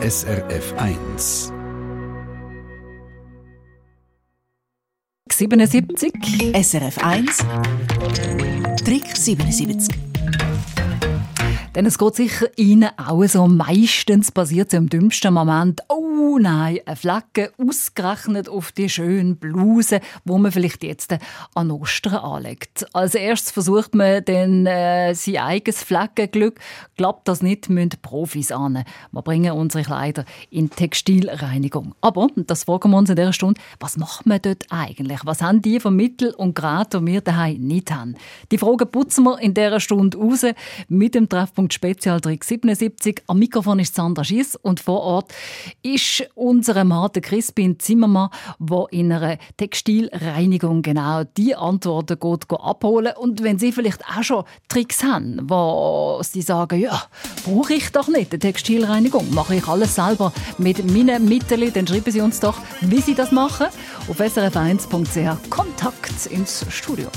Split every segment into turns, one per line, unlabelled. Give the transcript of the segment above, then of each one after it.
SRF 1.
77 SRF 1 Trick 77 denn es geht sicher Ihnen auch so. Meistens passiert es im dümmsten Moment. Oh nein, eine Flagge ausgerechnet auf die schöne Bluse, wo man vielleicht jetzt an Ostern anlegt. Als erstes versucht man dann äh, sein eigenes Flaggenglück. Klappt das nicht, müssen Profis an. Wir bringen unsere Kleider in Textilreinigung. Aber, das fragen wir uns in dieser Stunde, was macht man dort eigentlich? Was haben die von Mittel und Grad, die wir daheim nicht haben? Die Fragen putzen wir in dieser Stunde raus mit dem Treffpunkt und Spezialtrick 77. Am Mikrofon ist Sandra Schiess und vor Ort ist unser Mann, der Crispin Zimmermann, der in einer Textilreinigung genau die Antworten geht, geht abholen. Und wenn Sie vielleicht auch schon Tricks haben, wo Sie sagen, ja, brauche ich doch nicht eine Textilreinigung, mache ich alles selber mit meinen Mitteln, dann schreiben Sie uns doch, wie Sie das machen. Auf srf1.ch Kontakt ins Studio.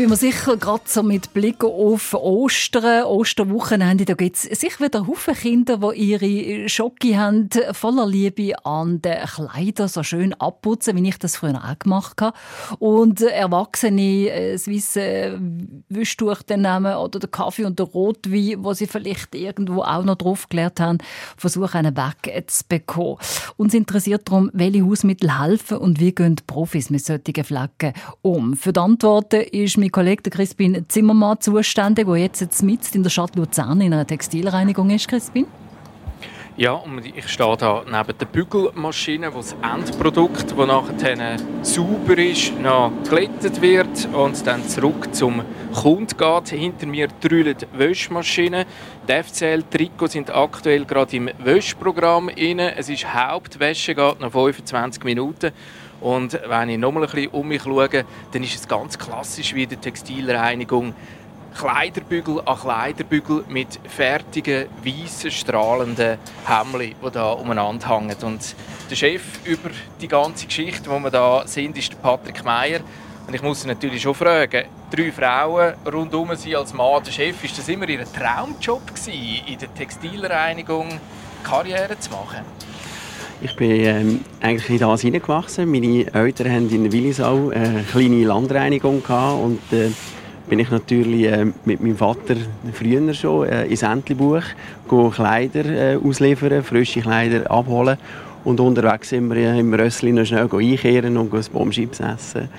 Bin mir sicher, gerade so mit Blick auf Ostern, Osterwochenende, da gibt es sicher wieder Haufen Kinder, die ihre Schocke haben, voller Liebe an den Kleidern so schön abputzen, wie ich das früher auch gemacht habe. Und Erwachsene äh, das weiße Wischtuch dann nehmen oder den Kaffee und den Rotwein, wo sie vielleicht irgendwo auch noch drauf gelernt haben, versuchen, einen wegzubekommen. Uns interessiert darum, welche Hausmittel helfen und wie gehen die Profis mit solchen Flecken um. Für die Antworten ist mein Kollege Crispin Zimmermann zuständig, der jetzt mitten in der Stadt Luzern in einer Textilreinigung ist. Crispin?
Ja, und ich stehe hier neben der Bügelmaschine, wo das Endprodukt, das nachher sauber ist, noch glättet wird und dann zurück zum Kunden geht. Hinter mir drüllt Wäschmaschine. Die FCL-Trikots sind aktuell gerade im Wäschprogramm. Es ist Hauptwäsche, geht noch 25 Minuten. Und wenn ich nochmal ein bisschen um mich schaue, dann ist es ganz klassisch wie in der Textilreinigung. Kleiderbügel an Kleiderbügel mit fertigen, weißen, strahlenden Hemden, die hier umeinander hängen. Und der Chef über die ganze Geschichte, wo wir da sind, ist Patrick Meyer. Und ich muss natürlich schon fragen, drei Frauen rundum sie als Mann, der Chef, ist das immer ihr Traumjob gewesen, in der Textilreinigung Karriere zu machen?
Ich bin ähm, eigentlich in das hineingewachsen. Meine Eltern hatten in Willisau eine kleine Landreinigung gehabt und äh, bin ich natürlich äh, mit meinem Vater früher schon äh, ins Entlebuch Kleider äh, ausliefern, frische Kleider abholen und unterwegs sind wir äh, im Rössli noch schnell einkehren und ein Bombschips essen.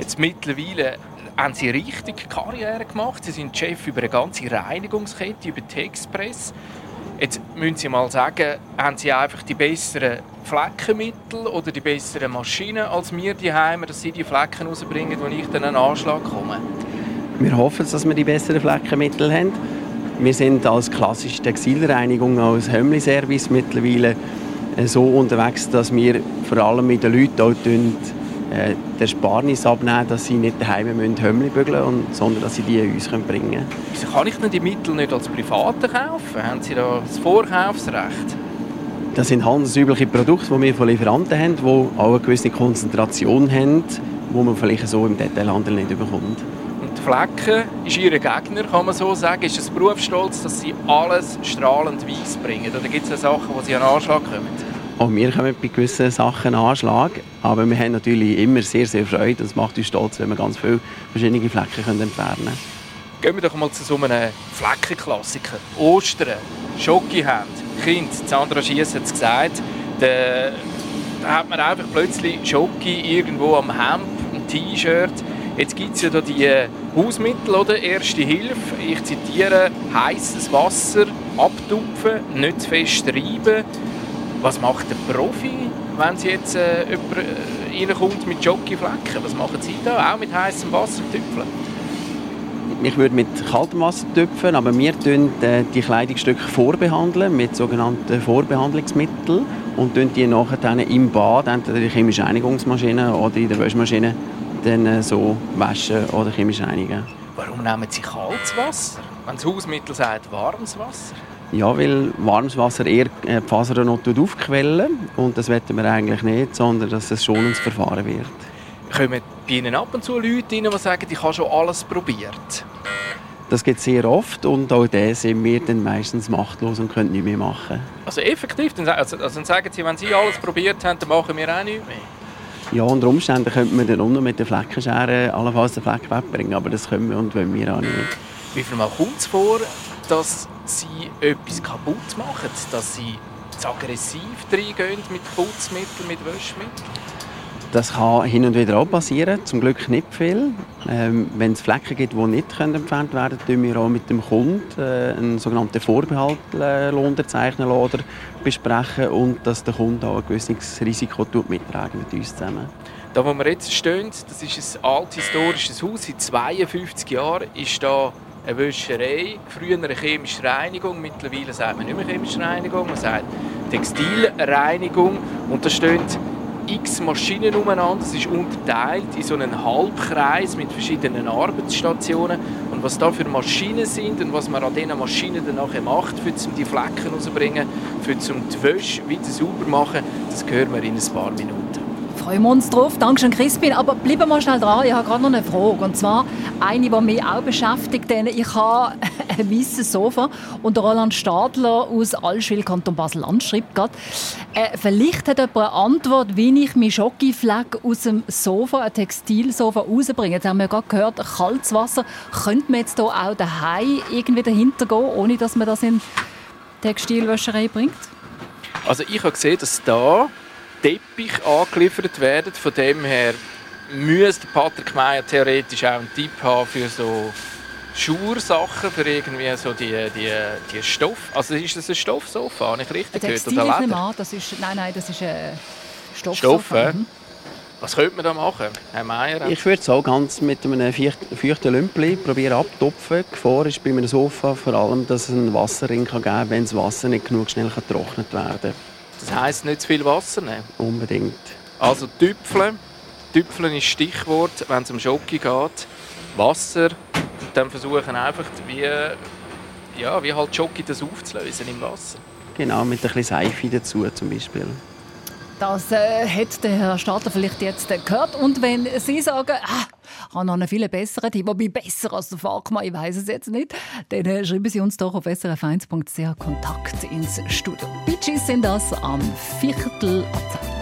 Jetzt mittlerweile haben Sie richtig Karriere gemacht. Sie sind Chef über eine ganze Reinigungskette, über die Express. Jetzt müssen Sie mal sagen, haben Sie einfach die besseren Fleckenmittel oder die besseren Maschinen als wir die Heime, dass Sie die Flecken rausbringen, wo ich dann einen Anschlag komme?
Wir hoffen, dass wir die besseren Fleckenmittel haben. Wir sind als klassische Textilreinigung, als Hömmli-Service mittlerweile äh, so unterwegs, dass wir vor allem mit den Leuten auch äh, den Sparnis abnehmen, dass sie nicht daheim müssen Hömmli bügeln müssen, sondern dass sie die uns bringen können.
Wieso kann ich denn die Mittel nicht als Private kaufen? Haben Sie da das Vorkaufsrecht?
Das sind handelsübliche Produkte, die wir von Lieferanten haben, die auch eine gewisse Konzentration haben, die man vielleicht so im Detailhandel nicht bekommt.
Und Flecken ist Ihr Gegner, kann man so sagen. Ist es Berufsstolz, dass Sie alles strahlend weiß bringen? Oder gibt es Sachen, wo Sie an Anschlag kommen?
Auch wir kommen bei gewissen Sachen Anschlag, aber wir haben natürlich immer sehr, sehr Freude. Das macht uns stolz, wenn wir ganz viele verschiedene Flecken entfernen können.
Gehen wir doch mal zu so einem Fleckenklassiker. Ostern, Schoki haben, Kind, Sandra Schiess hat es gesagt, da, da hat man einfach plötzlich Schoki irgendwo am Hemd, ein T-Shirt. Jetzt gibt es ja da die Hausmittel, oder? Erste Hilfe. Ich zitiere, heißes Wasser abtupfen, nicht zu fest reiben. Was macht der Profi, wenn Sie jetzt äh, jemand äh, reinkommt mit Jockeyflecken? Was machen Sie da? Auch mit heißem Wasser tüpfeln?
Ich würde mit kaltem Wasser tüpfen, aber wir tun äh, die Kleidungsstücke vorbehandeln mit sogenannten Vorbehandlungsmitteln und tun die nachher dann im Bad, entweder in der chemischen Reinigungsmaschine oder in der Waschmaschine, dann äh, so waschen oder chemisch reinigen.
Warum nehmen Sie kaltes Wasser, wenn das Hausmittel sagt warmes Wasser?
Ja, weil warmes Wasser eher die Fasern noch aufquellen und das wollen wir eigentlich nicht, sondern dass es schonendes Verfahren wird.
Kommen bei Ihnen ab und zu Leute rein, die sagen, ich habe schon alles probiert?
Das geht sehr oft und auch da sind wir dann meistens machtlos und können nichts mehr machen.
Also effektiv? Also, also dann sagen Sie, wenn Sie alles probiert haben, dann machen wir auch nichts mehr?
Ja, unter Umständen könnte man dann unten mit der Fleckenschere allenfalls den Fleck wegbringen, aber das können wir und wollen wir auch nicht.
Wie viel Mal kommt es vor, dass sie etwas kaputt machen, dass sie zu aggressiv reingehen mit Putzmitteln, mit Wäschmitteln?
Das kann hin und wieder auch passieren, zum Glück nicht viel. Ähm, wenn es Flecken gibt, die nicht entfernt werden können, wir auch mit dem Kunden äh, einen sogenannten Vorbehalt äh, unterzeichnen oder besprechen und dass der Kunde auch ein gewisses Risiko mittragen mit uns zusammen.
Da, wo wir jetzt stehen, das ist ein althistorisches Haus. Seit 52 Jahren ist da eine Wäscherei, früher eine chemische Reinigung, mittlerweile sagt man nicht mehr chemische Reinigung, man sagt Textilreinigung. Und da stehen x Maschinen umeinander, es ist unterteilt in so einen Halbkreis mit verschiedenen Arbeitsstationen. Und was da für Maschinen sind und was man an diesen Maschinen dann nachher macht, für zum die Flecken rauszubringen, für zum die Wäsche wieder sauber machen, das hören wir in ein paar Minuten.
Freuen uns drauf. Dankeschön, Crispin. Aber bleiben wir schnell dran. Ich habe gerade noch eine Frage. Und zwar eine, die mich auch beschäftigt. Denn ich habe ein weißes Sofa. Und Roland Stadler aus Allschwil, Kanton Basel-Land, schreibt gerade, äh, vielleicht hat jemand eine Antwort, wie ich meinen Schokifleck aus dem Sofa, ein Textilsofa, rausbringe. Jetzt haben wir gerade gehört, kaltes Wasser. Könnte man jetzt hier auch daheim irgendwie dahinter gehen, ohne dass man das in Textilwäscherei bringt?
Also ich habe gesehen, dass da Teppich angeliefert werden. Von dem her müsste Patrick Meyer theoretisch auch einen Tipp haben für so Schursachen, für irgendwie so die, die, die Stoff. Also ist das ein Stoffsofa? Habe ich richtig
gehört?
Oder
Leder? Das ist, nein, nein, das ist ein Stoffsofa.
Stoff, äh? mhm. Was könnte man da machen, Herr Meier?
Ich würde es auch ganz mit einem feuchten Lümpli probieren abtupfen. Gefahr ist bei einem Sofa vor allem, dass es einen Wasserring geben kann, wenn das Wasser nicht genug schnell getrocknet werden kann.
Das heisst, nicht zu viel Wasser nehmen?
Unbedingt.
Also Tüpfeln. Tüpfeln ist Stichwort, wenn es um Schoki geht. Wasser. Dann versuchen einfach, wie, ja, wie halt Schoki das aufzulösen im Wasser.
Genau, mit ein bisschen Seife dazu zum Beispiel.
Das äh, hat der Herr Stadler vielleicht jetzt äh, gehört. Und wenn Sie sagen, ah, ich habe noch einen viel besseren Tipp, wobei besser als der Fachmann, ich weiß es jetzt nicht, dann äh, schreiben Sie uns doch auf srf1.ch Kontakt ins Studio. Bitches sind das am Viertel ab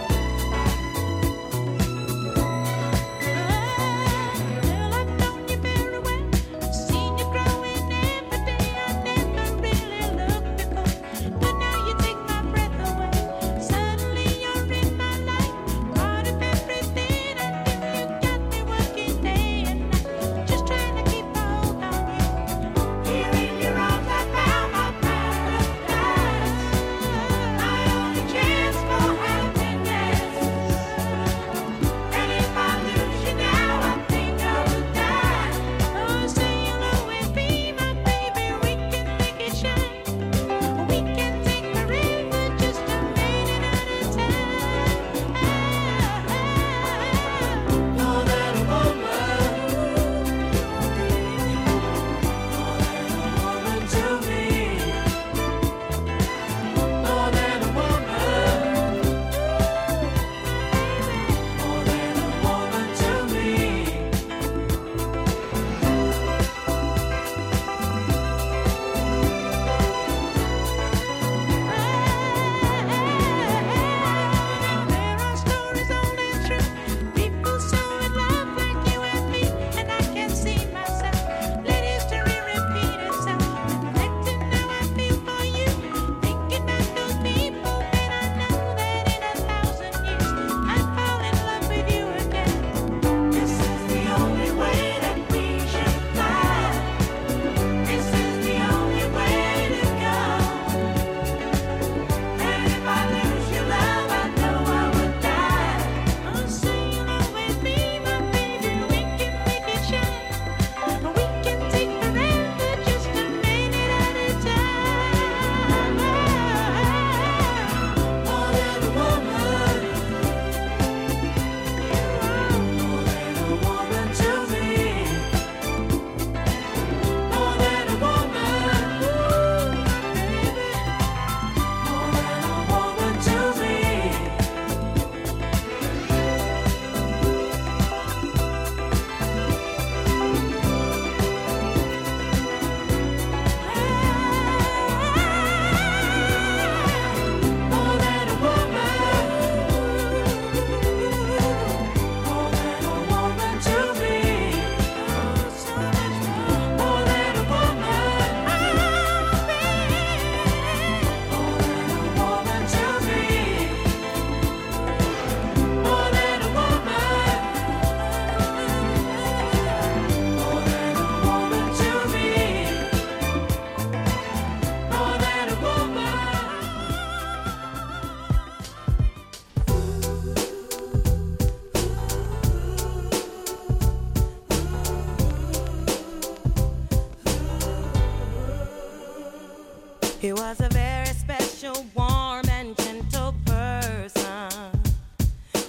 He was a very special, warm, and gentle person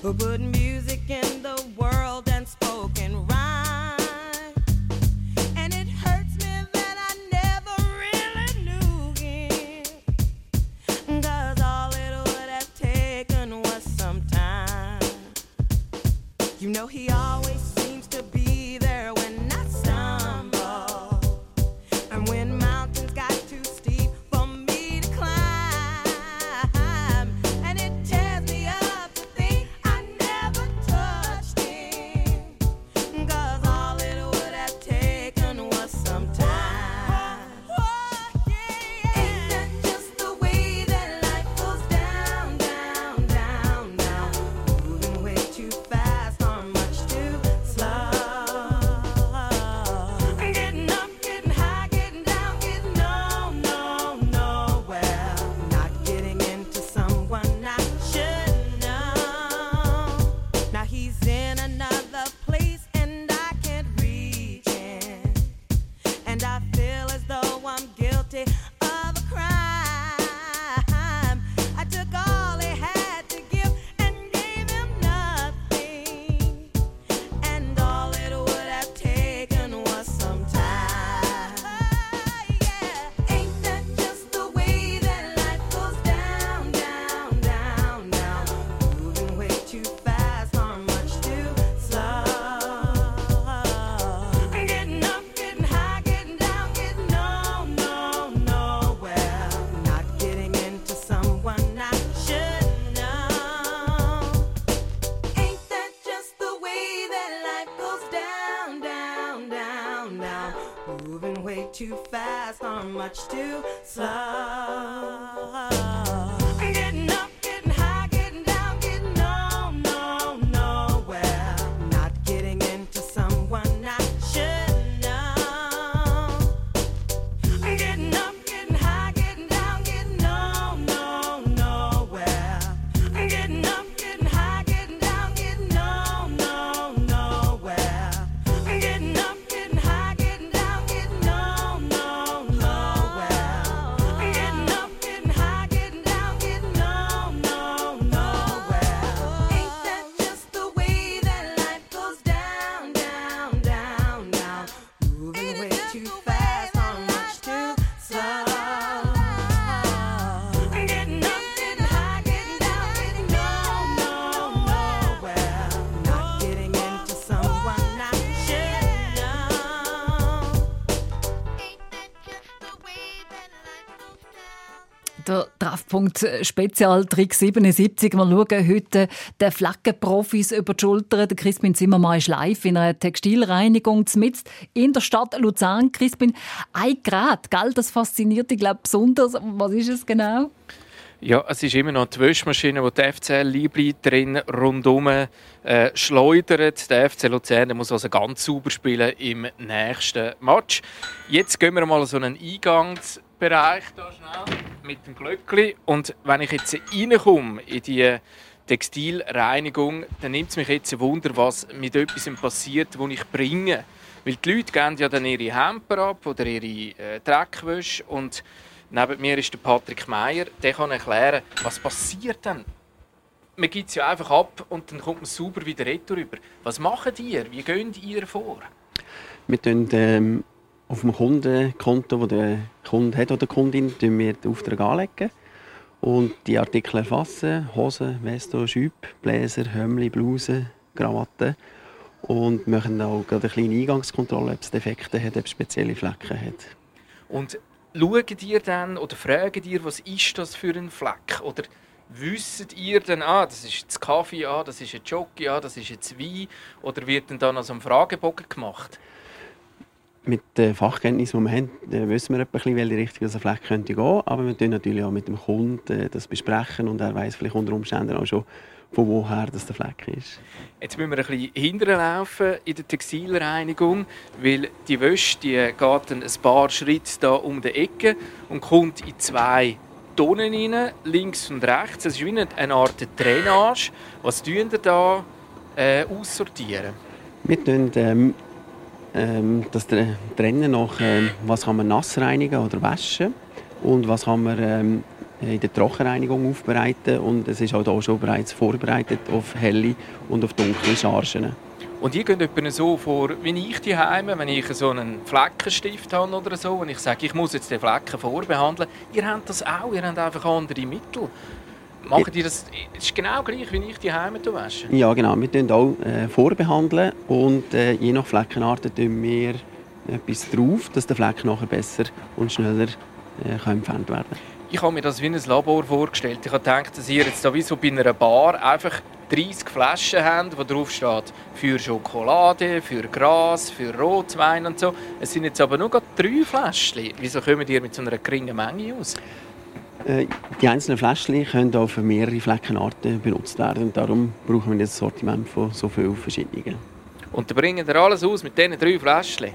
who put music in the world and spoke in rhyme. And it hurts me that I never really knew all it would have taken was some time. You know, he. Der Treffpunkt Spezialtrick 77. Wir schauen heute den Flaggenprofis über die Schulter. Der Crispin Zimmermann ist live in einer Textilreinigung mitten in der Stadt Luzern. Crispin, ein Gerät, gell, das fasziniert dich glaube besonders. Was ist es genau?
Ja, es ist immer noch die Wäschmaschine, die die FCL Libri drin rundum äh, schleudert. Der FC Luzern muss also ganz sauber spielen im nächsten Match. Jetzt gehen wir mal so einen Eingangs Bereich da schnell mit dem Glöckli und wenn ich jetzt reinkomme in die Textilreinigung, dann nimmt es mich jetzt ein Wunder, was mit etwas passiert, das ich bringe. Weil die Leute geben ja dann ihre Hemper ab oder ihre äh, Dreckwäsche und neben mir ist der Patrick Meier, der kann erklären, was passiert dann. Man gibt es ja einfach ab und dann kommt man sauber wieder retour Was macht ihr? Wie geht ihr vor?
Wir tun, ähm auf dem Kundenkonto, das der Kunde hat oder die Kundin, tun wir den Auftrag anlegen und die Artikel erfassen. Hosen, Westo, Schüb, Bläser, Hömmli, Blusen, Krawatten. Und machen auch eine kleine Eingangskontrolle, ob es Defekte hat, ob es spezielle Flecken hat.
Und schaut ihr dann oder fragt ihr, was ist das für ein Fleck? Oder wisst ihr dann, ah, das ist jetzt Kaffee, ah, das ist ein Jockey, ah, das ist jetzt Wein? Oder wird dann, dann also ein Fragebogen gemacht?
Mit den Fachkenntnissen, die wir haben, wissen wir etwa, in welche Richtung das Fleck könnte gehen. Aber wir können natürlich auch mit dem Kunden äh, das besprechen und er weiß vielleicht unter Umständen auch schon, von woher das der Fleck ist.
Jetzt müssen wir ein bisschen hinterlaufen in der Textilreinigung, weil die Wäsche die geht ein paar Schritte da um die Ecke und kommt in zwei Tonnen rein, links und rechts. Das ist wie eine Art Drainage. Was tun wir da äh, aussortieren?
Wir tun, ähm, ähm, das Trennen nach, ähm, was kann man nass reinigen oder waschen und was kann man ähm, in der Trockenreinigung aufbereiten und es ist auch hier schon bereits vorbereitet auf helle und auf dunkle Chargen.
Und ihr geht so vor, wie ich die Heime, wenn ich so einen Fleckenstift habe oder so, und ich sage, ich muss jetzt den Flecken vorbehandeln. Ihr habt das auch, ihr habt einfach andere Mittel. Machen die das, das ist genau gleich, wie ich die Heime wasche?
Ja, genau. Wir behandeln auch äh, vorbehandeln und äh, je nach Fleckenart tun wir etwas drauf, dass der Fleck nachher besser und schneller äh, kann entfernt werden kann.
Ich habe mir das wie ein Labor vorgestellt. Ich habe gedacht, dass ihr jetzt da wie so bei einer Bar einfach 30 Flaschen habt, wo drauf steht für Schokolade, für Gras, für Rotwein und so. Es sind jetzt aber nur drei Fläschchen. Wieso kommen ihr mit so einer geringen Menge aus?
Äh, die einzelnen Fläschchen können auch für mehrere Fleckenarten benutzt werden. Und darum brauchen wir das Sortiment von so vielen verschiedenen.
Und dann bringen wir alles aus mit diesen drei Fläschchen?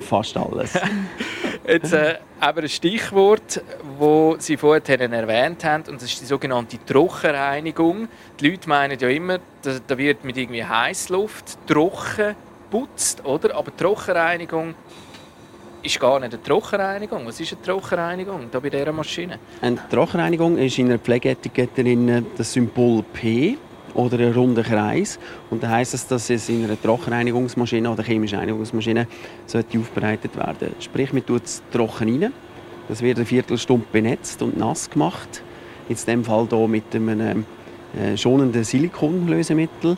Fast alles.
Jetzt äh, aber ein Stichwort, das Sie vorhin erwähnt haben, und das ist die sogenannte Trockenreinigung. Die Leute meinen ja immer, da wird mit irgendwie Heißluft trocken putzt, oder? Aber Trockenreinigung ist gar nicht eine Trockenreinigung. Was ist eine Trockenreinigung da bei dieser Maschine?
Eine Trockenreinigung ist in einer Pflegeetikette das Symbol P oder einen runden Kreis. Und dann heisst es, dass es in einer Trockenreinigungsmaschine oder chemischen Reinigungsmaschine aufbereitet werden. Sprich, man tut es trocken rein. Das wird eine Viertelstunde benetzt und nass gemacht. In diesem Fall hier mit einem äh, schonenden Silikonlösemittel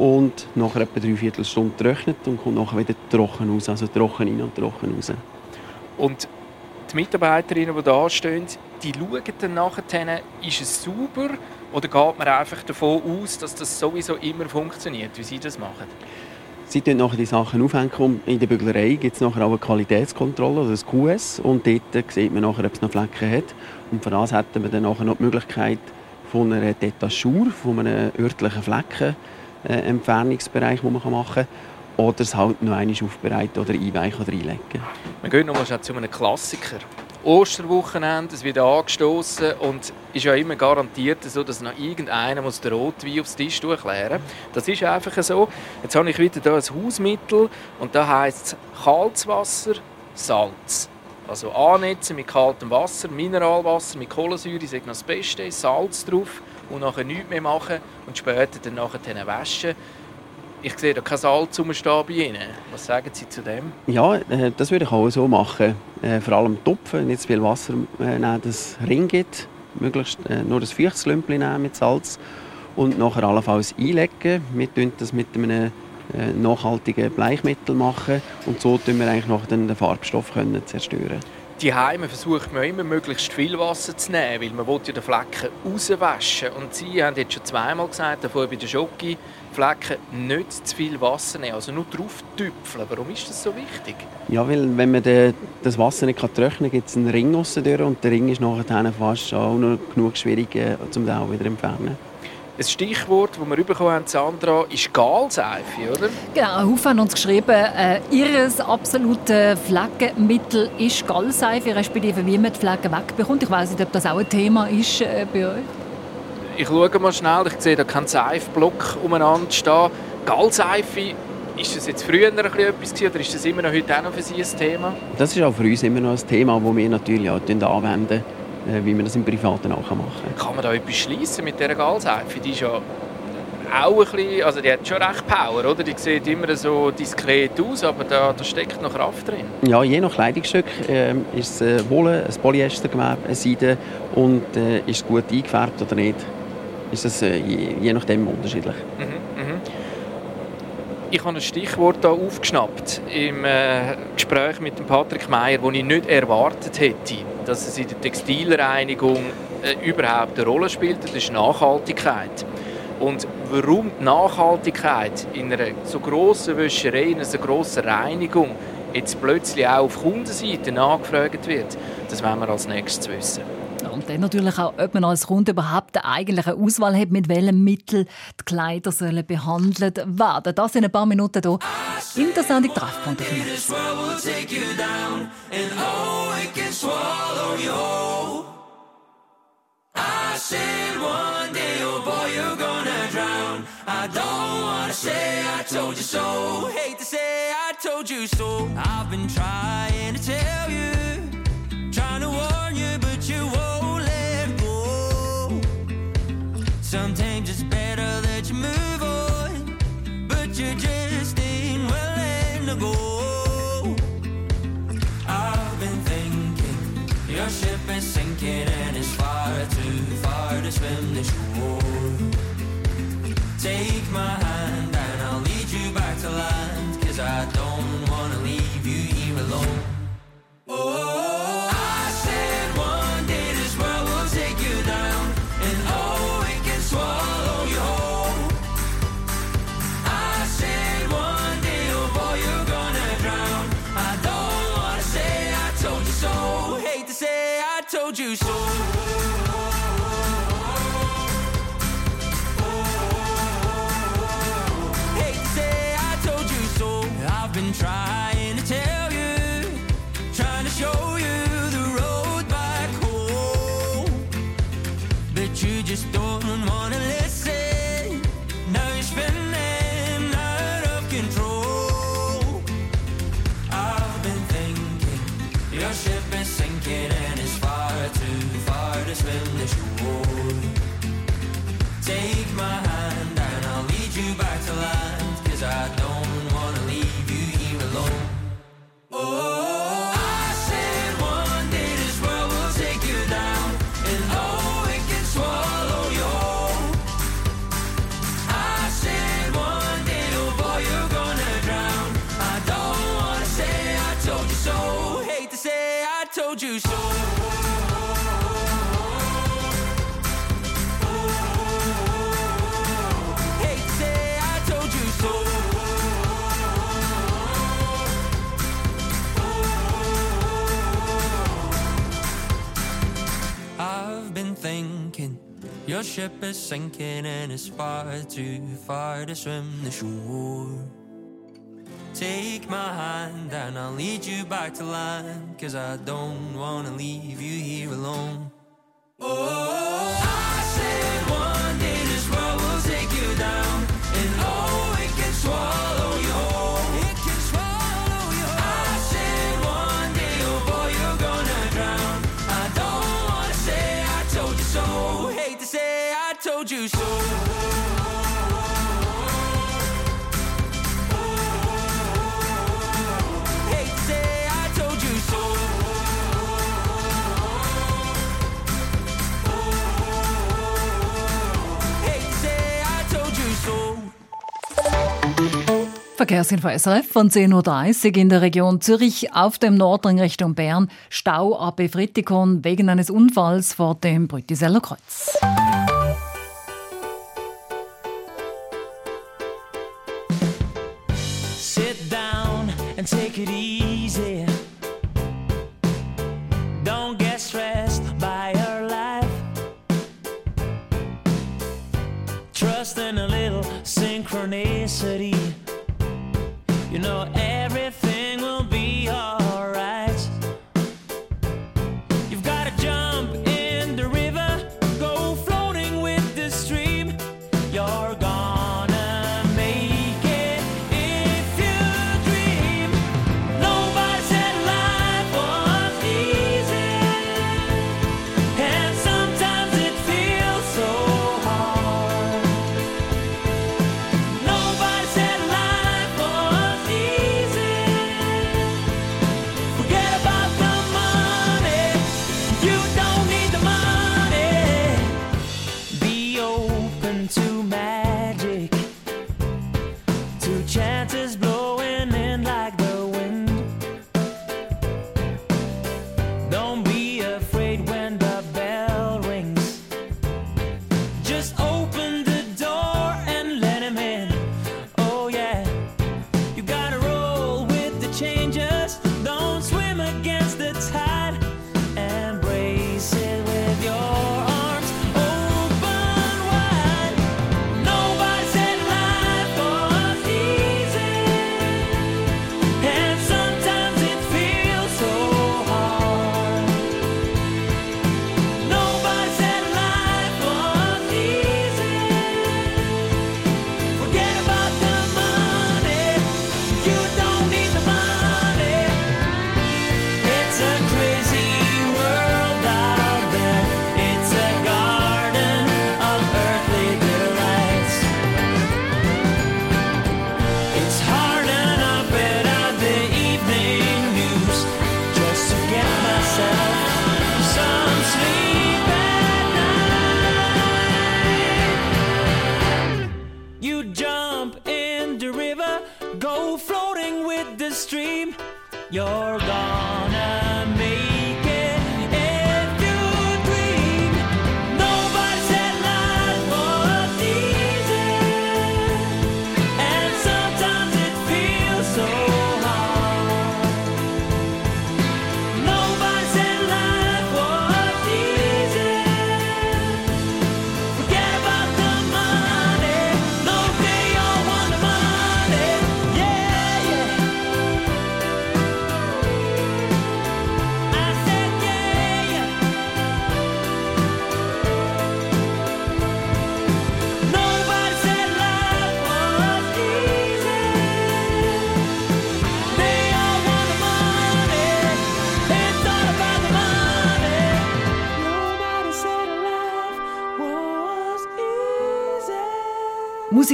und nach etwa drei Viertelstunden trocknet und kommt nachher wieder trocken raus, also trocken rein und trocken raus.
Und die Mitarbeiterinnen, die da stehen, die schauen dann nachher, ist es sauber oder geht man einfach davon aus, dass das sowieso immer funktioniert, wie Sie das machen?
Sie tun nachher die Sachen aufhängen in der Büglerei gibt es nachher auch eine Qualitätskontrolle, also das QS, und dort sieht man nachher, ob es noch Flecken hat. Und für das hätten wir dann nachher noch die Möglichkeit von einer Detachur, von einem örtlichen Fleckenentfernungsbereich, den man machen kann, oder es halt noch einmal aufbereiten oder einweichen oder einlegen.
Wir gehen nochmal zu einem Klassiker. Osterwochenende, es wird angestoßen und ist ja immer garantiert so, dass noch irgendeiner muss den Rotwein aufs Tisch klären Das ist einfach so. Jetzt habe ich wieder hier ein Hausmittel und da heisst es kaltes Wasser, Salz. Also annetzen mit kaltem Wasser, Mineralwasser mit Kohlensäure, ist das Beste, Salz drauf und nachher nichts mehr machen und später dann nachher waschen. Ich sehe da kein Salz rumstehen bei Ihnen. Was sagen Sie zu dem?
Ja, äh, das würde ich auch so machen. Äh, vor allem tupfen, nicht zu viel Wasser äh, nehmen, das Ring gibt. Möglichst nur das Feuchtslümpel nehmen mit Salz. Und nachher allenfalls einlegen. Wir tun das mit einem nachhaltigen Bleichmittel machen. Und so können wir eigentlich noch den Farbstoff können zerstören
die Heime versucht man immer möglichst viel Wasser zu nehmen, weil man ja den Flecken rauswaschen Und Sie haben jetzt schon zweimal gesagt, davor bei den Schoki-Flecken nicht zu viel Wasser nehmen, also nur drauf tüpfeln. Warum ist das so wichtig?
Ja, weil wenn man das Wasser nicht trocknen kann, gibt es einen Ring durch und der Ring ist nachher fast auch noch genug schwierig, äh, um den auch wieder zu entfernen.
Ein Stichwort, das wir bekommen haben, Sandra, ist Galseife, oder?
Genau, Huf hat uns geschrieben, äh, ihr absolutes Flaggenmittel ist Galseife, respektive wie man die Flaggen wegbekommt. Ich weiß nicht, ob das auch ein Thema ist äh, bei euch.
Ich schaue mal schnell, ich sehe da keinen Seifblock umeinander stehen. Galseife ist das jetzt früher noch etwas gewesen, oder ist das immer noch heute auch noch für Sie ein Thema?
Das ist auch für uns immer noch ein Thema, das wir natürlich auch anwenden wie man das im Privaten auch machen
kann. Kann man da etwas schließen mit dieser Galseife? Die ist ja auch ein bisschen, also die hat schon recht Power, oder? Die sieht immer so diskret aus, aber da, da steckt noch Kraft drin.
Ja, je nach Kleidungsstück äh, ist es äh, Wolle, ein Polyestergewebe, eine Seide und äh, ist es gut eingefärbt oder nicht. Ist das äh, je, je nachdem unterschiedlich. Mhm, mh.
Ich habe ein Stichwort hier aufgeschnappt im äh, Gespräch mit dem Patrick Meyer, das ich nicht erwartet hätte, dass es in der Textilreinigung äh, überhaupt eine Rolle spielt. Das ist Nachhaltigkeit. Und warum die Nachhaltigkeit in einer so grossen Wäscherei, in einer so grossen Reinigung jetzt plötzlich auch auf Kundenseite nachgefragt wird, das wollen wir als nächstes wissen.
Und dann natürlich auch, ob man als Kunde überhaupt eine eigentliche Auswahl hat, mit welchem Mittel die Kleider sollen behandelt werden. Das in ein paar Minuten hier in der Sendung Treffpunkt auf I don't wanna say I told you so. Hate to say I told you so. I've been trying to tell you. Sometimes it's better that you move on, but you just ain't willing to go. I've been thinking your ship is sinking and it's far too far to swim
the shore. Take my hand and I'll lead you back to land, cause I don't wanna leave you here alone. Oh, I Your ship is sinking and it's far too far to swim the shore. Take my hand and I'll lead you back to land, cause I don't wanna leave you here alone. Oh. sind
von SRF von 10.30 Uhr in der Region Zürich auf dem Nordring Richtung Bern. Stau ab Fritikon wegen eines Unfalls vor dem Brütiseller Kreuz.
into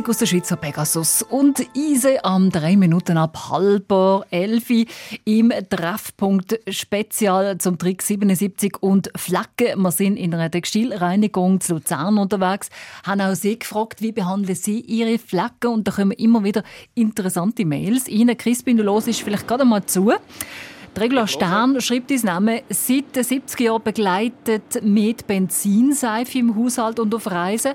Musik aus der Schweizer Pegasus und Eise am 3 Minuten ab halber elfi im Treffpunkt Spezial zum Trick 77 und Flagge. Wir sind in einer Textilreinigung zu Luzern unterwegs, haben auch Sie gefragt, wie behandeln Sie Ihre Flagge und da kommen immer wieder interessante Mails. Ihnen, Crispin, du hörst vielleicht gerade mal zu. Regula Stern schreibt uns Namen seit den 70er Jahren begleitet mit Benzinseife im Haushalt und auf Reisen.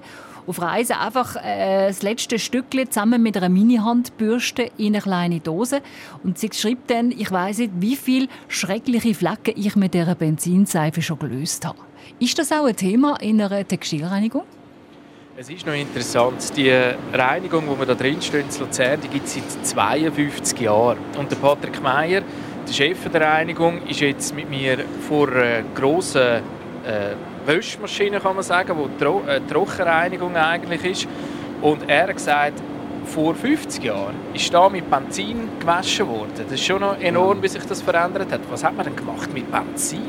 Auf Reisen einfach äh, das letzte Stückchen zusammen mit einer Mini-Handbürste in eine kleine Dose. Und sie schreibt dann, ich weiss nicht, wie viele schreckliche Flecken ich mit dieser Benzinseife schon gelöst habe. Ist das auch ein Thema in einer Textilreinigung?
Es ist noch interessant, die Reinigung, die wir da drin stehen, in Luzern, die gibt es seit 52 Jahren. Und der Patrick Meyer, der Chef der Reinigung, ist jetzt mit mir vor einer grossen äh, Wäschmaschine, kann man sagen, die Tro äh, Trockenreinigung eigentlich ist. Und er hat gesagt, vor 50 Jahren ist da mit Benzin gewaschen worden. Das ist schon noch enorm, wie sich das verändert hat. Was hat man denn gemacht mit Benzin?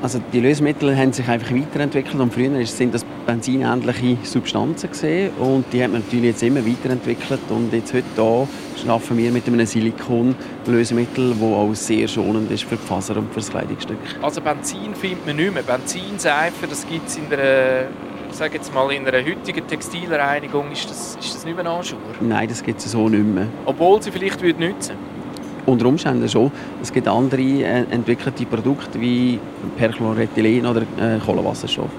Also die Lösemittel haben sich einfach weiterentwickelt und früher sind das benzinähnliche Substanzen gesehen und die hat man natürlich jetzt immer weiterentwickelt und jetzt heute da arbeiten wir mit einem Silikon-Lösemittel, das auch sehr schonend ist für die Faser und für das Kleidungsstück.
Also Benzin findet man nicht mehr. Benzinseife, das gibt es in der, sag jetzt mal, in einer heutigen Textilreinigung, ist das, ist das nicht mehr Anschauer.
Nein, das gibt es so nicht mehr.
Obwohl sie vielleicht würde nützen.
Unter Umständen schon. Es gibt andere äh, entwickelte Produkte wie Perchlorethylen oder äh, Kohlenwasserstoff.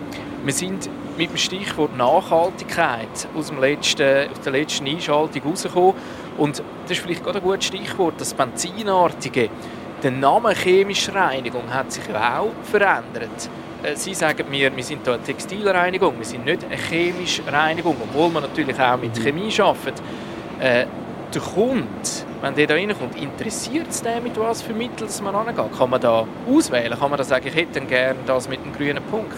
Wir sind mit dem Stichwort Nachhaltigkeit aus, dem letzten, aus der letzten Einschaltung rausgekommen. Und das ist vielleicht gerade ein gutes Stichwort. Das Benzinartige, der Name chemische Reinigung hat sich ja auch verändert. Äh, Sie sagen mir, wir sind hier eine Textilreinigung, wir sind nicht eine chemische Reinigung, obwohl wir natürlich auch mit Chemie arbeiten. Der Kunde, wenn der da reinkommt, interessiert es den, mit was für Mitteln man angeht? Kann man da auswählen? Kann man da sagen, ich hätte gerne das mit dem grünen Punkt?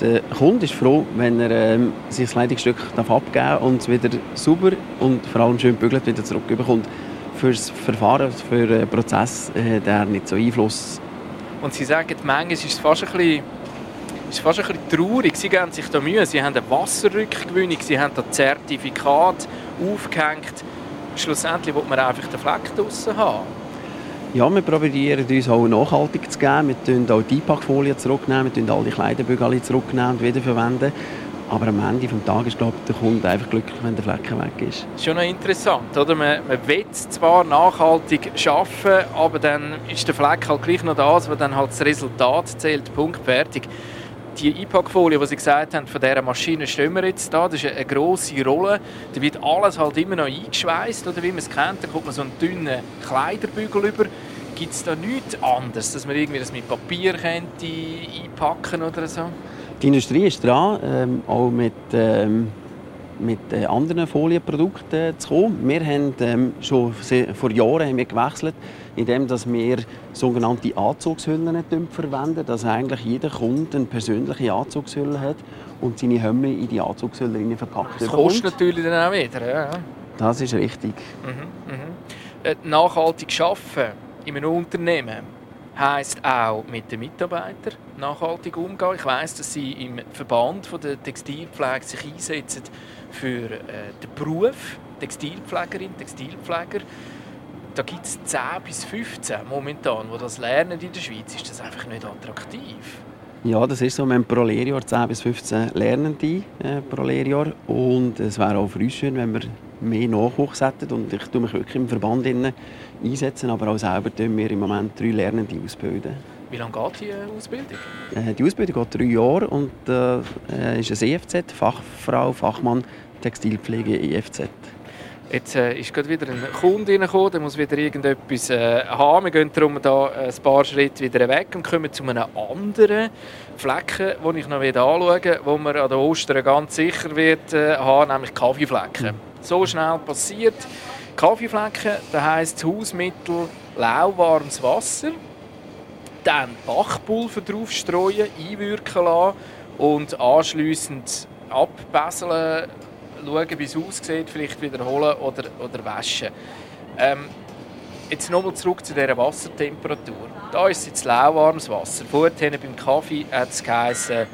Der Kunde ist froh, wenn er ähm, sich das Kleidungsstück darf abgeben darf und es wieder sauber und vor allem schön bügelt wieder zurückbekommt. Für das Verfahren, für den Prozess äh, der hat nicht so Einfluss.
Und sie sagen, manchmal ist es fast ein bisschen, ist fast ein bisschen traurig. Sie geben sich da Mühe. Sie haben eine Wasserrückgewinnung, sie haben das Zertifikat aufgehängt. Schlussendlich will man einfach den Fleck draussen haben.
Ja, wir probieren uns auch nachhaltig zu geben. Wir tun auch die Einpackfolien zurücknehmen, wir tun all die Kleiderbügel zurücknehmen und wiederverwenden. Aber am Ende des Tages ist glaube ich, der Kunde einfach glücklich, wenn der Flecken weg ist.
Das ist schon noch interessant, oder? Man, man will zwar nachhaltig arbeiten, aber dann ist der Fleck halt gleich noch das, was dann halt das Resultat zählt. Punkt, fertig. Die Einpackfolie, die Sie gesagt haben, von dieser Maschine stehen wir jetzt da, das ist eine grosse Rolle. Da wird alles halt immer noch eingeschweißt, oder wie man es kennt. Da kommt man so einen dünnen Kleiderbügel über. Gibt es da nichts anderes, dass man irgendwie das mit Papier könnte einpacken oder so?
Die Industrie ist dran, ähm, auch mit, ähm, mit äh, anderen Folienprodukten zu kommen. Wir haben ähm, schon vor Jahren haben wir gewechselt, indem dass wir sogenannte Anzugshüllen verwenden, dass eigentlich jeder Kunde eine persönliche Anzugshülle hat und seine Hemden in die Anzugshülle verpackt
Das kostet natürlich dann auch wieder. Ja.
Das ist richtig.
Mhm, mhm. Äh, Nachhaltig arbeiten in einem Unternehmen heisst auch mit den Mitarbeitern nachhaltig umgehen. Ich weiss, dass Sie im Verband von der Textilpflege sich einsetzen für äh, den Beruf Textilpflegerin, Textilpfleger. Da gibt es 10 bis 15 momentan, die das lernen in der Schweiz. Ist das einfach nicht attraktiv?
Ja, das ist so. Wir haben pro Lehrjahr 10 bis 15 Lernende äh, pro Lehrjahr. Und es wäre auch für uns schön, wenn wir mehr Nachwuchs hätten. Und ich tue mich wirklich im Verband innen einsetzen, aber auch selber tun wir im Moment drei Lernende ausbilden.
Wie lange geht die Ausbildung?
Äh, Die Ausbildung geht drei Jahre und äh, ist ein EFZ, Fachfrau, Fachmann Textilpflege EFZ.
Jetzt äh, ist gerade wieder ein Kunde reingekommen, der muss wieder irgendetwas äh, haben. Wir gehen darum da ein paar Schritte wieder weg und kommen zu einem anderen Flecken, den ich noch wieder anschauen wo man an den Ostern ganz sicher wird äh, haben, nämlich Kaffeeflecken. So schnell passiert. Kaffeeflecken, das heisst Hausmittel, lauwarmes Wasser, dann Backpulver draufstreuen, einwirken lassen und anschliessend abbesseln, schauen, wie es aussieht, vielleicht wiederholen oder, oder waschen. Ähm, jetzt nochmal zurück zu dieser Wassertemperatur. Da ist jetzt lauwarmes Wasser. Vorhin beim Kaffee hat es geheißen,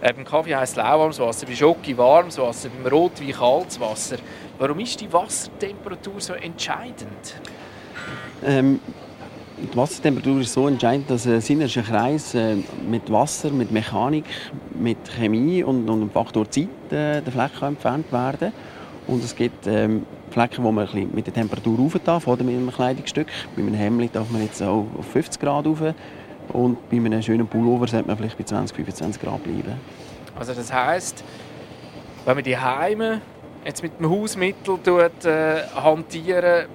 äh, beim Kaffee heisst es lauwarmes Wasser, bei Schoki warmes Wasser, beim Rotwein kaltes Wasser. Warum ist die Wassertemperatur so entscheidend?
Ähm, die Wassertemperatur ist so entscheidend, dass ein sinerischer Kreis äh, mit Wasser, mit Mechanik, mit Chemie und, und dem Faktor Zeit äh, der kann entfernt werden Und es gibt ähm, Flecken, wo man ein mit der Temperatur rauf darf, oder mit einem Kleidungsstück. Bei einem Hemd darf man jetzt auch auf 50 Grad rauf. Und bei einem schönen Pullover sollte man vielleicht bei 20, 25 Grad bleiben.
Also das heisst, wenn man die Heime jetzt mit dem Hausmittel tut, äh, hantieren,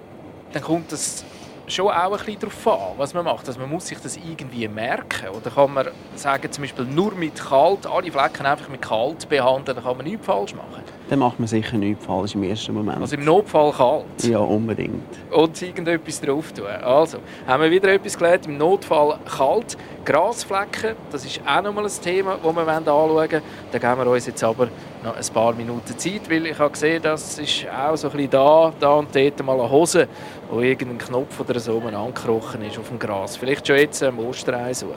dann kommt das schon auch ein bisschen darauf an, was man macht. Also man muss sich das irgendwie merken. Oder kann man sagen, zum Beispiel nur mit kalt, alle Flecken einfach mit kalt behandeln, dann kann man nichts falsch machen.
Dann macht man sicher nichts falsch im ersten Moment.
Also im Notfall kalt.
ja, unbedingt.
und irgendetwas drauf tun. Also, haben wir wieder etwas gelernt, im Notfall kalt. Grasflecken, das ist auch nochmal ein Thema, das wir anschauen wollen. Da geben wir uns jetzt aber noch ein paar Minuten Zeit, weil ich habe gesehen, das ist auch so ein bisschen da, da und dort mal eine Hose, wo irgendein Knopf oder so angekrochen ist auf dem Gras. Vielleicht schon jetzt am Osterei suchen.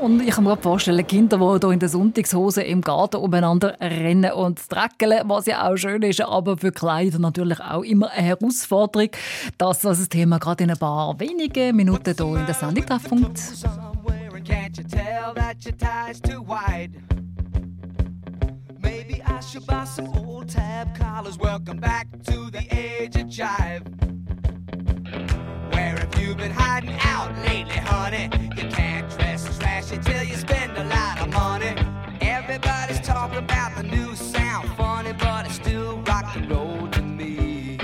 Und ich kann mir vorstellen, Kinder, die hier in der Sonntagshose im Garten umeinander rennen und dreckeln, was ja auch schön ist, aber für Kleider natürlich auch immer eine Herausforderung. Das ist das Thema gerade in ein paar wenigen Minuten hier in der Sendung Treffpunkt.
Maybe I should buy some old tab collars. Welcome back to the age of jive. Been hiding out lately, honey? You can't dress trashy till you spend a lot of money. Everybody's talking about the new sound, funny, but it's still rock and roll to me.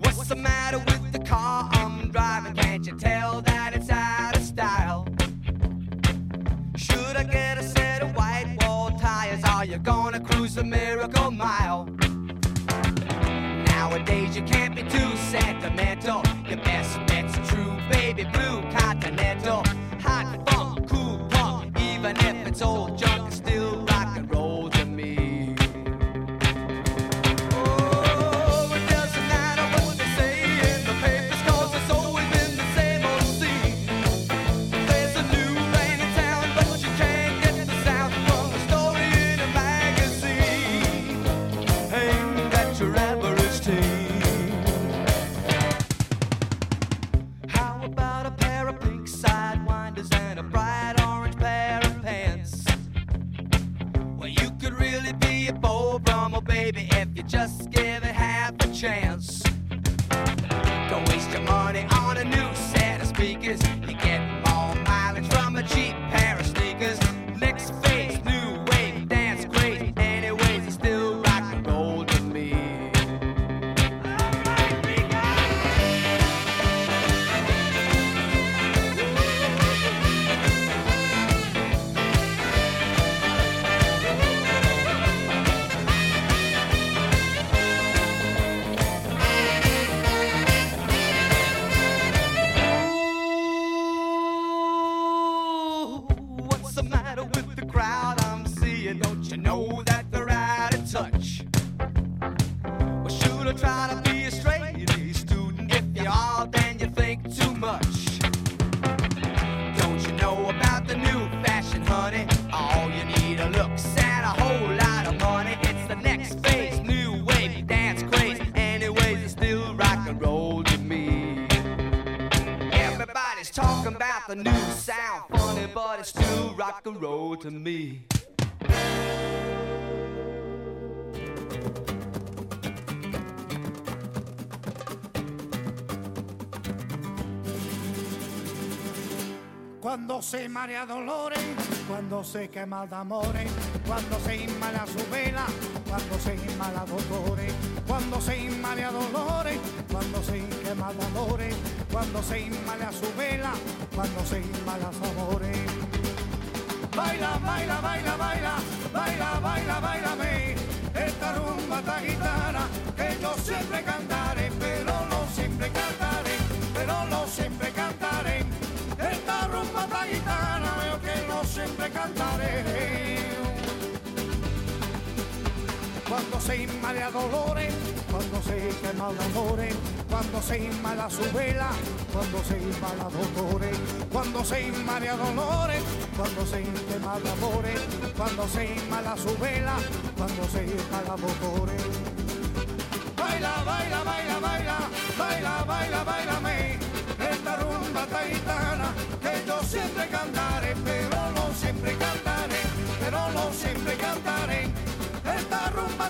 What's the matter with the car I'm driving? Can't you tell that it's out of style? Should I get a set of white wall tires? Are you gonna cruise a miracle mile? dog, your
ass se marea dolores, cuando se quema de amores, cuando se inmala su vela, cuando se inmala dolores, cuando se inmala dolores, cuando se quema de amores, cuando se inmala su vela, cuando se inmala amores. Baila, baila, baila, baila, baila, baila, bailame, esta rumba, esta guitarra, que yo siempre cantaré, siempre cantaré. Cuando se inmala dolores, cuando se quema de amores, cuando se inmala su vela, cuando se inmala dolores, cuando se inmala dolores, cuando se quema de amores, cuando se inmala su vela, cuando se inmala dolores. Baila, baila, baila, baila, baila, baila, bailame,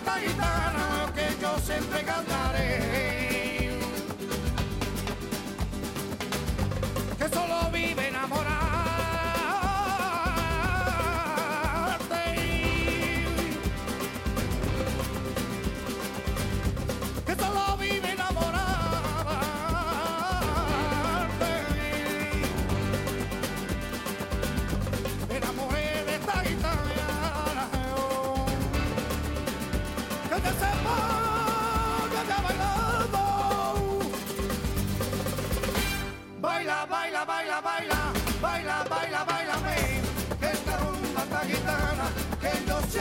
gaita gitana que yo siempre cantaré.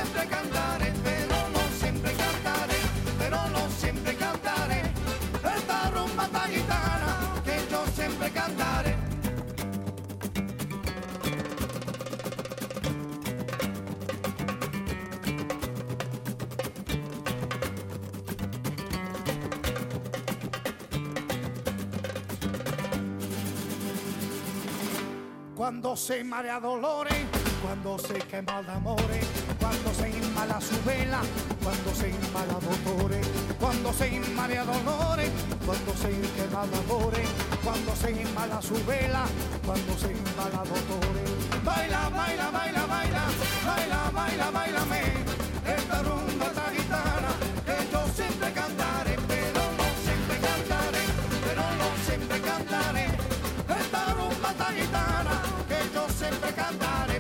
Siempre cantaré, pero no siempre cantaré, pero no siempre cantaré, esta rumba, esta guitarra, que yo siempre cantaré. Cuando se marea dolores, cuando se quema se inmala su vela, cuando se inmala dolores, cuando se inmala dolores, cuando se quema de amores, cuando se inmala su vela, cuando se inmala dolores. Baila, baila, baila, baila, baila, baila, bailame, esta rumba, esta guitarra, que yo siempre cantaré, pero no siempre cantaré, pero no siempre cantaré. Esta rumba, esta guitarra, que yo siempre cantaré,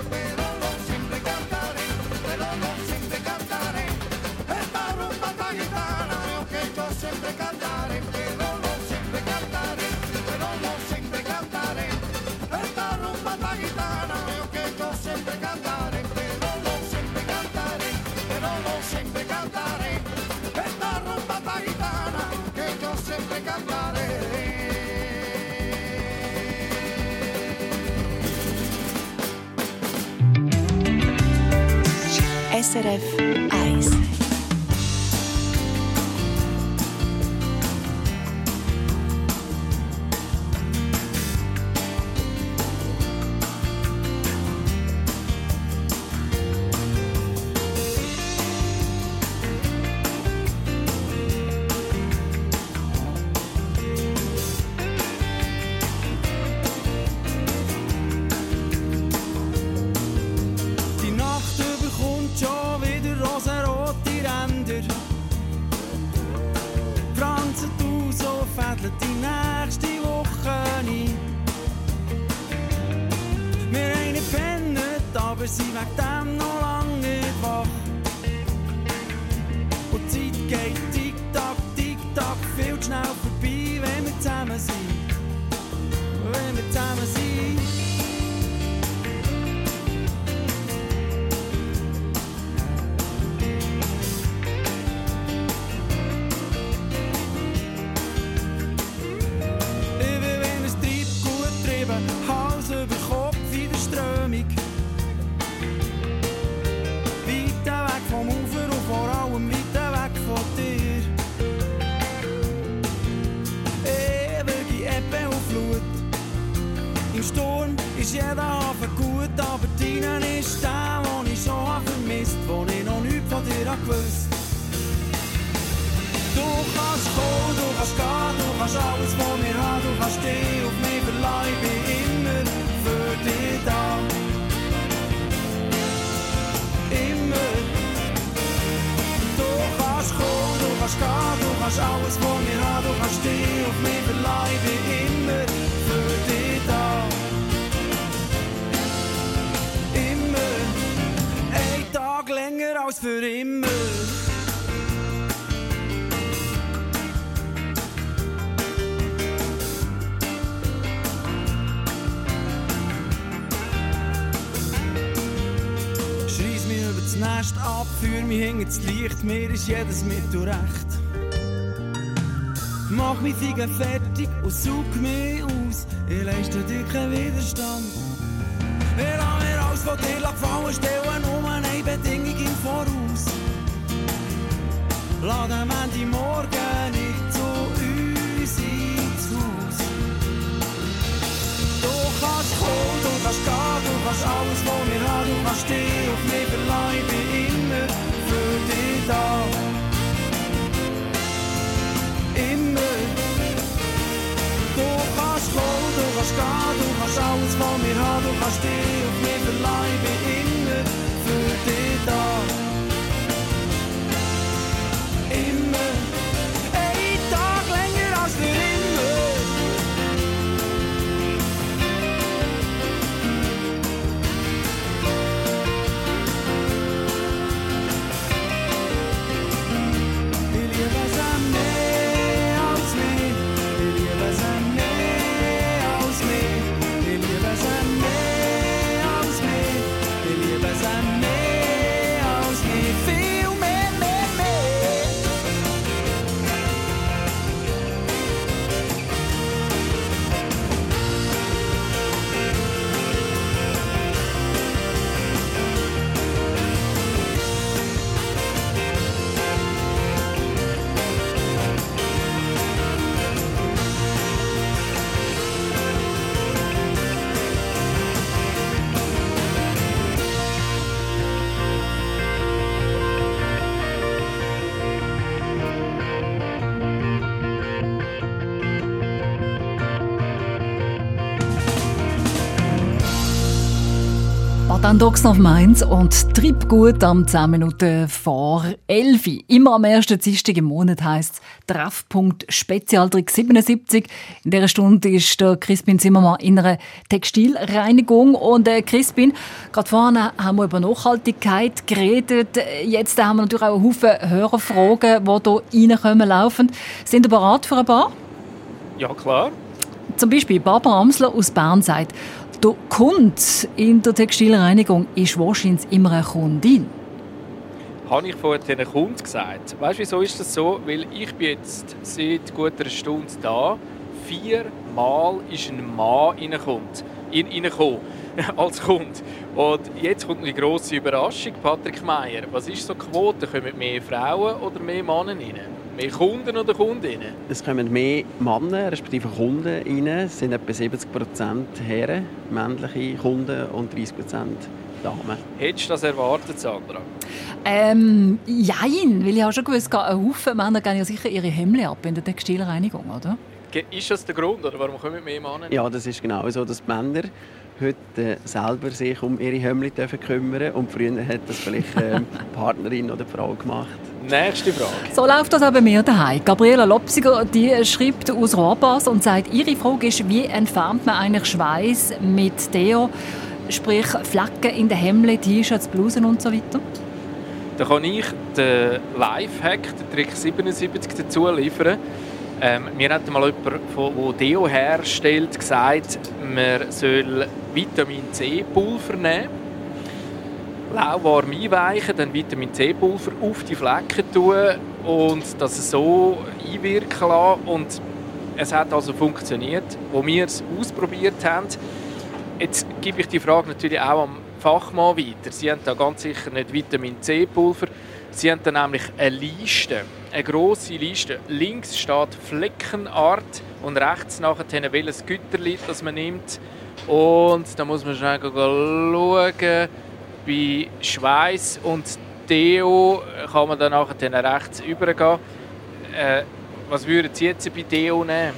SRF
ist jeder Hafen gut, aber deinen ist der, den ich schon hab vermisst, wo ich noch nichts von dir gewusst.
kannst kommen, du kannst gehen, du kannst alles von mir haben, du kannst dich auf mich verleihen, ich bin immer für dich da. Immer. Du kannst kommen, du kannst gehen, du kannst alles von mir haben, du kannst dich auf mich verleihen, ich bin immer länger als für immer. Schreiss mich über das Nest ab, führ mich hinter das Licht, mir ist jedes Mittel recht. Mach mich Finger fertig und such mich aus, ich leiste dir keinen Widerstand. Ich lass mir alles von dir gefallen, stelle nur eine Bedingung Voraus. Lass am Ende morgen nicht zu uns ins Haus. Du kannst kommen, du kannst gehen, du kannst alles von mir haben, du kannst dich auf mich verleihen, ich bin immer für dich da. Immer. Du kannst kommen, du kannst gehen, du kannst alles von mir haben, du kannst dich
Badendox auf Mainz und Triebgut am 10 Minuten vor 11. Immer am ersten Dienstag im Monat heisst es Treffpunkt Spezialtrick 77. In dieser Stunde ist der Crispin Zimmermann in einer Textilreinigung. Und äh, Crispin, gerade vorne haben wir über Nachhaltigkeit geredet. Jetzt haben wir natürlich auch einen Haufen Hörerfragen, die hier reinkommen laufen. Sind ihr bereit für ein paar?
Ja, klar.
Zum Beispiel Barbara Amsler aus Bern sagt, der Kunde in der Textilreinigung ist wahrscheinlich immer eine Kundin.
Habe ich vorhin den Kunden gesagt. Weißt du, wieso ist das so? Weil ich bin jetzt seit gut einer Stunde da. Viermal ist ein Mann reingekommen. In, als Kunde. Und jetzt kommt eine grosse Überraschung. Patrick Meier, was ist so die Quote? Kommen mehr Frauen oder mehr Männer rein? Mehr Kunden oder Kundinnen?
Es kommen mehr Männer, respektive Kunden rein. Es sind etwa 70% Herren, männliche Kunden und 30% Damen.
Hättest du das erwartet, Sandra?
Ähm, jein, weil ich habe schon gewusst, ein Haufen Männer gehen ja sicher ihre Hemden ab in der Textilreinigung, oder?
Ist das der Grund, oder warum kommen mehr Männer?
Ja, das ist genau so, dass die Männer heute äh, selber sich um ihre Hemden dürfen kümmern und früher hat das vielleicht ähm, die Partnerin oder die Frau gemacht.
Nächste Frage.
So läuft das auch bei mir daheim. Gabriela Lopsiger die schreibt aus Rohrbas und sagt, ihre Frage ist, wie entfernt man eigentlich Schweiß mit Deo, sprich Flecken in den Hemden, T-Shirts, Blusen und so weiter?
Da kann ich den Lifehack, den Trick 77 dazu liefern. Ähm, mir hat mal jemand, der Deo herstellt, gesagt, man soll Vitamin C-Pulver nehmen, lauwarm einweichen, dann Vitamin C-Pulver auf die Flecken tun und das so einwirken lassen. Und es hat also funktioniert, wo wir es ausprobiert haben. Jetzt gebe ich die Frage natürlich auch am Fachmann weiter. Sie haben da ganz sicher nicht Vitamin C-Pulver. Sie haben da nämlich eine Liste, eine grosse Liste. Links steht Fleckenart und rechts nachher welches Güterli das man nimmt. Und da muss man schnell schauen. Bei Schweiß und Deo kann man dann nachher rechts übergehen. Äh, was würden Sie jetzt bei Deo nehmen?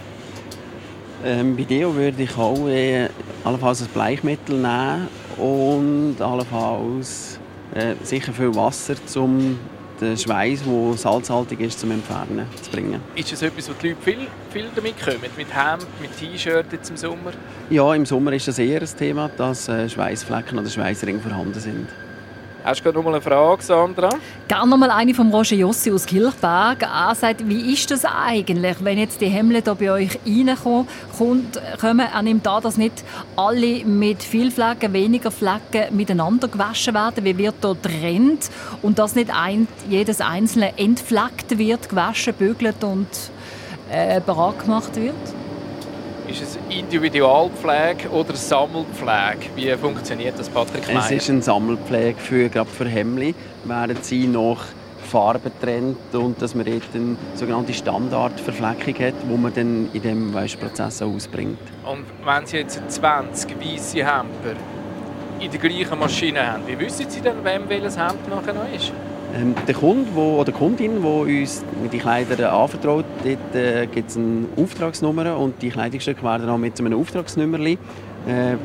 Ähm, bei Deo würde ich auch äh, allenfalls ein Bleichmittel nehmen und allenfalls äh, sicher viel Wasser, um den Schweiß, der salzhaltig ist, zum Entfernen zu bringen.
Ist das etwas, wo die Leute viel, viel damit kommen? Mit Hemd, mit T-Shirt jetzt im Sommer?
Ja, im Sommer ist das eher ein Thema, dass äh, Schweißflecken oder Schweißringe vorhanden sind.
Hast du gerade noch mal eine Frage, Sandra?
Gerne noch mal eine von Roger Jossi aus Kilchberg. Er sagt, wie ist das eigentlich, wenn jetzt die Hemmle da bei euch reinkommen, kommen, er nimmt an, dass nicht alle mit viel Flecken, weniger Flecken miteinander gewaschen werden. Wie wird da getrennt? Und dass nicht ein, jedes einzelne entfleckt wird, gewaschen, bügelt und äh, bereit gemacht wird?
Ist es Individualpflege oder Sammelpflege? Wie funktioniert das, Patrick Meyer?
Es ist eine Sammelpflege für, gerade für Hemmli, werden sie nach Farbe trennt und dass man dort eine sogenannte Standardverfleckung hat, die man dann in diesem auch ausbringt.
Und wenn Sie jetzt 20 weiße Hemper in der gleichen Maschine haben, wie wissen Sie dann, wem welches Hemd nachher noch ist?
Ähm, der Kunde wo, oder die Kundin, die uns die Kleider anvertraut, dort äh, gibt es eine Auftragsnummer und die Kleidungsstücke werden auch mit so einem Auftragsnummerli äh,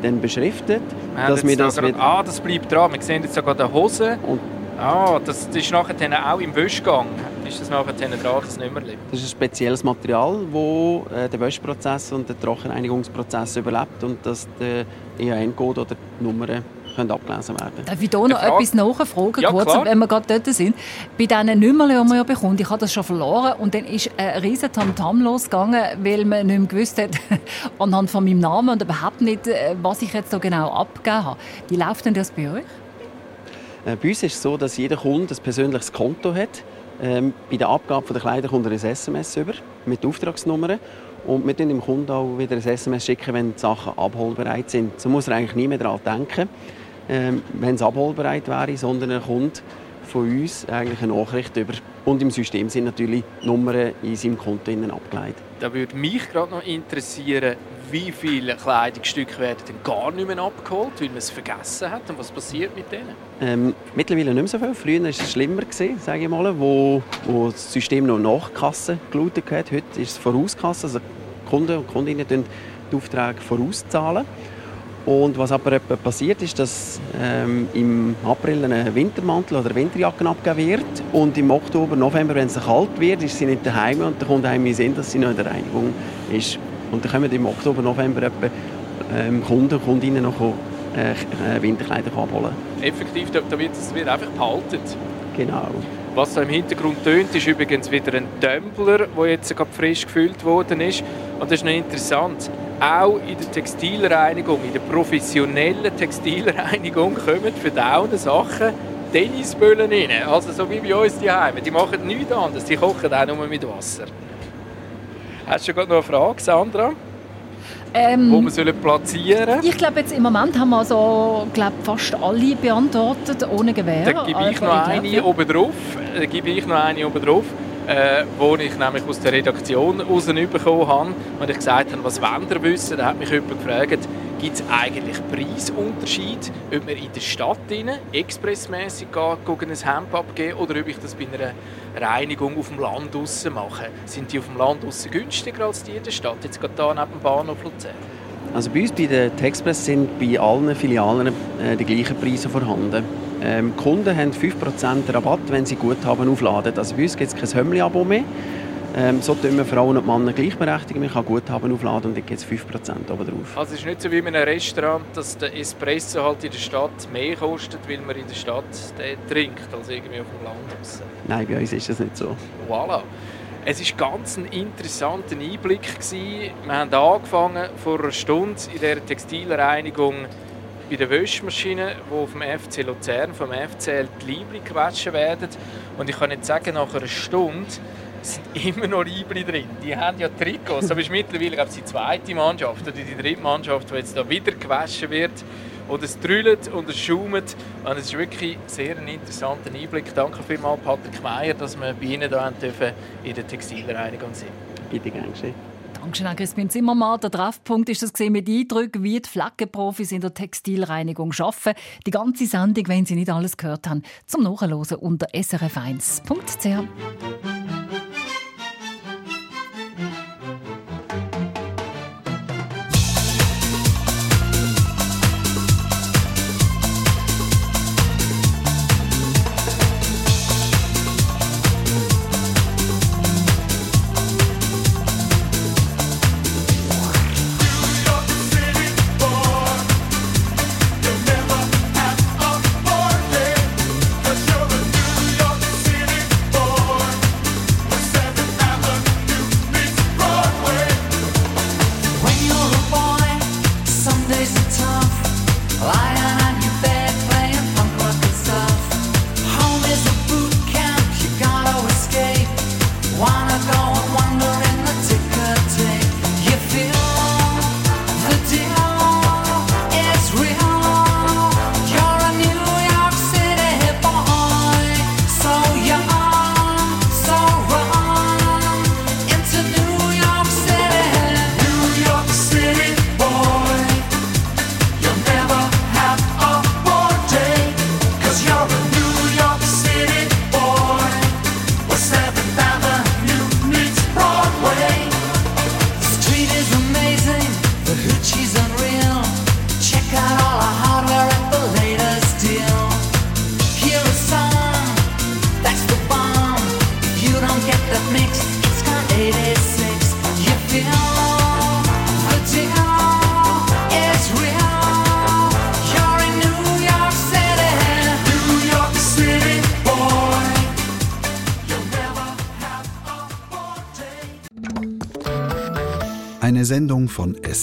dann beschriftet.
Wir
dass wir
da
das
gerade-
mit,
ah, das bleibt dran. Wir sehen jetzt sogar die Hose.
und
Ah, das, das ist nachher dann auch im Wäschgang. Ist das nachher dann dran, das Nummerli?
das ist ein spezielles Material, das äh, den Wäschprozess und den Trockenreinigungsprozess überlebt und dass der EAN-Code oder die Nummern können abgelesen werden
Darf ich hier noch
Frage?
etwas nachfragen,
Ja,
kurz,
klar.
wenn wir gerade dort sind? Bei diesen Nummern, die man ja bekommt, ich habe das schon verloren und dann ist ein riesen Tamtam losgegangen, weil man nicht mehr gewusst hat, anhand von meinem Namen und überhaupt nicht, äh, was ich jetzt so genau abgegeben habe. Wie läuft denn das bei euch?
Äh, Bei uns ist es so, dass jeder Kunde ein persönliches Konto hat. Ähm, bei der Abgabe der Kleider kommt er ein SMS über mit Auftragsnummern. Und wir schicken dem Kunden auch wieder ein SMS, schicken, wenn die Sachen abholbereit sind. So muss er eigentlich nie mehr daran denken, ähm, wenn es abholbereit wäre, sondern er kommt von uns eigentlich eine Nachricht über. Und im System sind natürlich Nummern in seinem Konto abgeleitet.
Da würde mich gerade noch interessieren, wie viele Kleidungsstücke werden denn gar nicht mehr abgeholt, weil man es vergessen hat und was passiert mit denen?
Ähm, mittlerweile nicht mehr so viel. Früher war es schlimmer, gewesen, sage ich mal, wo, wo das System noch nach Kasse gelautet hat. Heute ist es Vorauskasse, also Kunden und Kundinnen zahlen die Aufträge vorauszahlen. Und was aber passiert ist, dass ähm, im April ein Wintermantel oder eine Winterjacke abgegeben wird und im Oktober, November, wenn es kalt wird, ist sie nicht daheim und der Kunde heim sehen, dass sie noch in der Reinigung ist. Und dann kommen im Oktober, November etwa ähm, Kunden und Kundinnen noch äh, äh, Winterkleider abholen.
Effektiv, da, da wird es wird einfach behalten.
Genau.
Was da im Hintergrund tönt, ist übrigens wieder ein Tumbler, der jetzt gerade frisch gefüllt worden ist. Und das ist noch interessant. Auch in der Textilreinigung, in der professionellen Textilreinigung kommen verdauende Sachen Tennisböllen rein. Also so wie bei uns die Heime. Die machen nichts anderes. Die kochen auch nur mit Wasser. Hast du gerade noch eine Frage, Sandra,
Ähm,
wo wir sollen platzieren
ich glaube, jetzt im Moment haben wir also, glaub, fast alle beantwortet, ohne Gewehr.
Dann gebe ich
Also,
noch eine oben drauf. Dann gebe ich noch eine oben drauf. Äh, wo ich nämlich aus der Redaktion rausbekommen habe und ich gesagt habe, was wollt ihr wissen? Da hat mich jemand gefragt, gibt es eigentlich Preisunterschied, ob man in der Stadt expressmäßig ein Hemd abgeben oder ob ich das bei einer Reinigung auf dem Land draussen mache. Sind die auf dem Land draussen günstiger als die in der Stadt? Jetzt gerade hier neben dem Bahnhof Luzern.
Also bei uns bei der Texpress sind bei allen Filialen äh, die gleichen Preise vorhanden. Ähm, Kunden haben 5% Rabatt, wenn sie Guthaben aufladen. Also bei uns gibt es kein Hömmli-Abo mehr. Ähm, so tun wir Frauen und Männer gleichberechtigt. Man kann Guthaben aufladen und dann gibt es 5% oben drauf.
Also es ist nicht so wie in einem Restaurant, dass der Espresso halt in der Stadt mehr kostet, weil man in der Stadt den trinkt, als irgendwie auf dem Land.
Nein, bei uns ist das nicht so.
Voilà. Es war ganz ein interessanter Einblick. gewesen. Wir haben angefangen vor einer Stunde in der Textilreinigung bei der Wäschmaschine, wo vom FC Luzern, vom FCL die Libri gewaschen werden. Und ich kann nicht sagen, nach einer Stunde sind immer noch Libri drin. Die haben ja Trikots. Aber es ist mittlerweile glaube ich, die zweite Mannschaft oder die dritte Mannschaft, die jetzt da wieder gewaschen wird. Und es drüllt und es schaumt. Und es ist wirklich sehr ein interessanter Einblick. Danke vielmals, Patrick Meier, dass wir bei Ihnen dürfen in der Textilreinigung sind.
Bitte gern geschehen.
Dankeschön an Crispin Zimmermann. Der Treffpunkt ist das mit Eindrücken, wie die Flaggenprofis in der Textilreinigung arbeiten. Die ganze Sendung, wenn Sie nicht alles gehört haben, zum Nachhören unter srf1.ch.